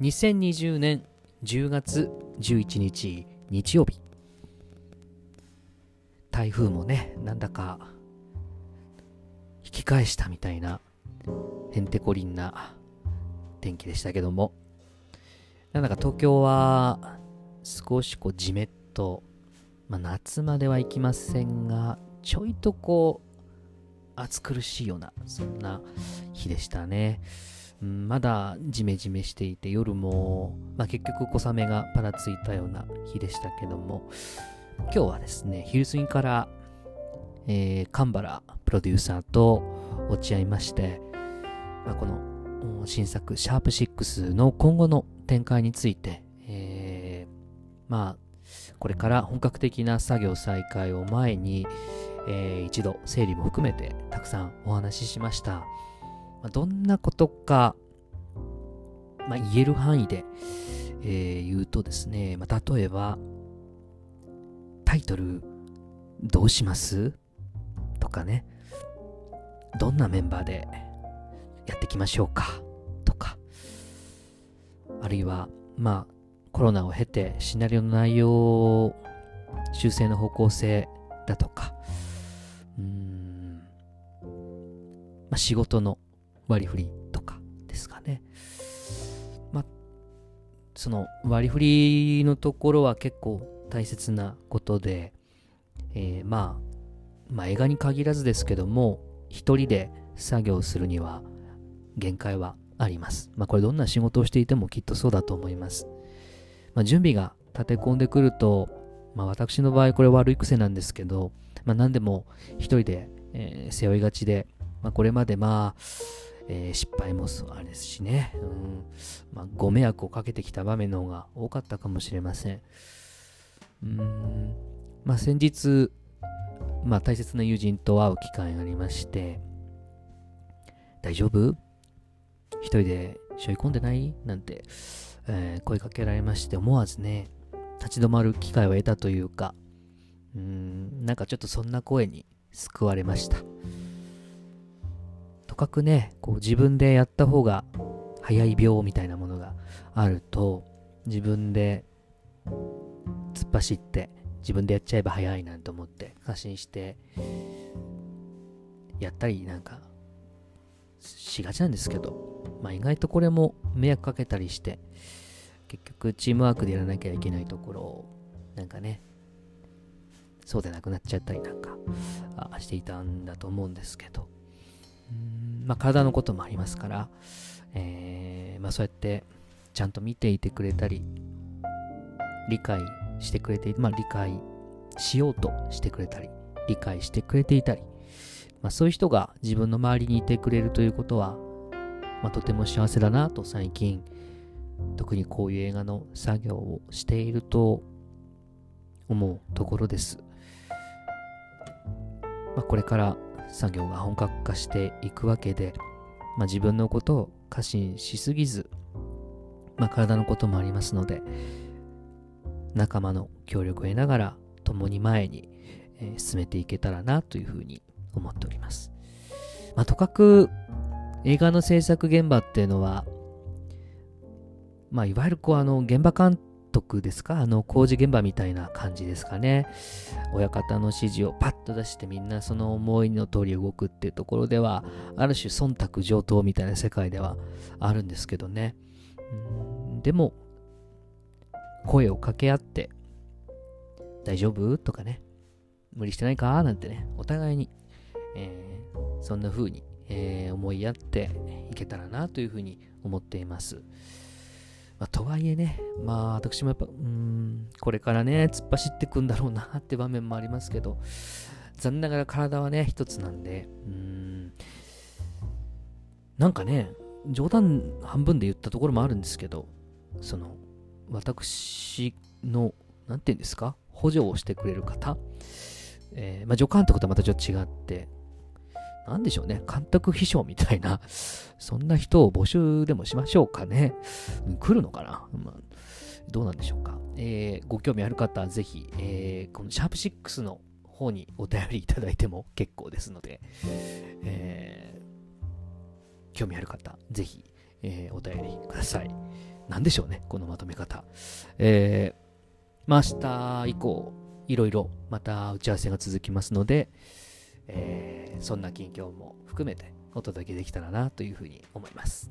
2020年10月11日日曜日。台風もねなんだか引き返したみたいなへんてこりんな天気でしたけども。なんだか東京は少しこうじめっと、まあ、夏まではいきませんがちょいとこう暑苦しいようなそんな日でしたね、うん、まだジメジメしていて夜も、まあ、結局小雨がぱらついたような日でしたけども今日はですね昼過ぎから、えー、神原プロデューサーと落ち合いまして、まあ、この新作シャープ6の今後の展開について、えー、まあこれから本格的な作業再開を前に、えー、一度整理も含めてたくさんお話ししました。まあ、どんなことか、まあ、言える範囲で、えー、言うとですね、まあ、例えば、タイトルどうします？とかね、どんなメンバーでやっていきましょうか？とか、あるいは、まあ、コロナを経てシナリオの内容修正の方向性だとか、うん、まあ、仕事の割り振りとかですかね。まあ、その割り振りのところは結構大切なことで、えー、まあ、まあ映画に限らずですけども、一人で作業するには限界はあります。まあこれどんな仕事をしていてもきっとそうだと思います。まあ、準備が立て込んでくると、まあ私の場合これ悪い癖なんですけど、まあ何でも一人で、えー、背負いがちで、まあこれまでまあ、えー、失敗もあれですしね、うん。まあ、ご迷惑をかけてきた場面の方が多かったかもしれません。うん、まあ先日、まあ大切な友人と会う機会がありまして、大丈夫？一人で背負い込んでない？なんて、えー、声かけられまして思わずね、立ち止まる機会を得たというか、うん、なんかちょっとそんな声に救われました。かくね、こう自分でやった方が早い病みたいなものがあると、自分で突っ走って自分でやっちゃえば早いなんて思って過信してやったりなんかしがちなんですけど、まあ意外とこれも迷惑かけたりして、結局チームワークでやらなきゃいけないところを、なんかね、そうでなくなっちゃったりなんかしていたんだと思うんですけど、まあ体のこともありますから、えー、まあそうやってちゃんと見ていてくれたり、理解してくれて、まあ理解しようとしてくれたり、理解してくれていたり、まあ、そういう人が自分の周りにいてくれるということは、まあ、とても幸せだなと最近、特にこういう映画の作業をしていると思うところです。まあ、これから作業が本格化していくわけで、まあ、自分のことを過信しすぎず、まあ、体のこともありますので、仲間の協力を得ながら共に前に、え、進めていけたらなというふうに思っております。まあ、とかく映画の制作現場っていうのは、まあ、いわゆるこう、あの、現場監督ですか？あの、工事現場みたいな感じですかね？親方の指示をパッと出してみんなその思いの通り動くっていうところでは、ある種忖度上等みたいな世界ではあるんですけどね。でも、声を掛け合って、大丈夫？とかね、無理してないか？なんてね、お互いにえー、そんな風に、えー、思いやっていけたらなというふうに思っています。まあ、とはいえね、まあ私もやっぱ、うん、これからね、突っ走ってくんだろうなって場面もありますけど、残念ながら体はね、一つなんで、うん、なんかね、冗談半分で言ったところもあるんですけど、その、私の、なんて言うんですか、補助をしてくれる方、えー、まあ、助監督とはまたちょっと違って、なんでしょうね、監督秘書みたいな、そんな人を募集でもしましょうかね。来るのかな、まあ、どうなんでしょうか？えー、ご興味ある方はぜひ、えー、このシャープ6の方にお便りいただいても結構ですので、えー、興味ある方、ぜひ、えー、お便りください。なんでしょうね、このまとめ方。えー、まあ明日以降、いろいろまた打ち合わせが続きますので、そんな近況も含めてお届けできたらなというふうに思います。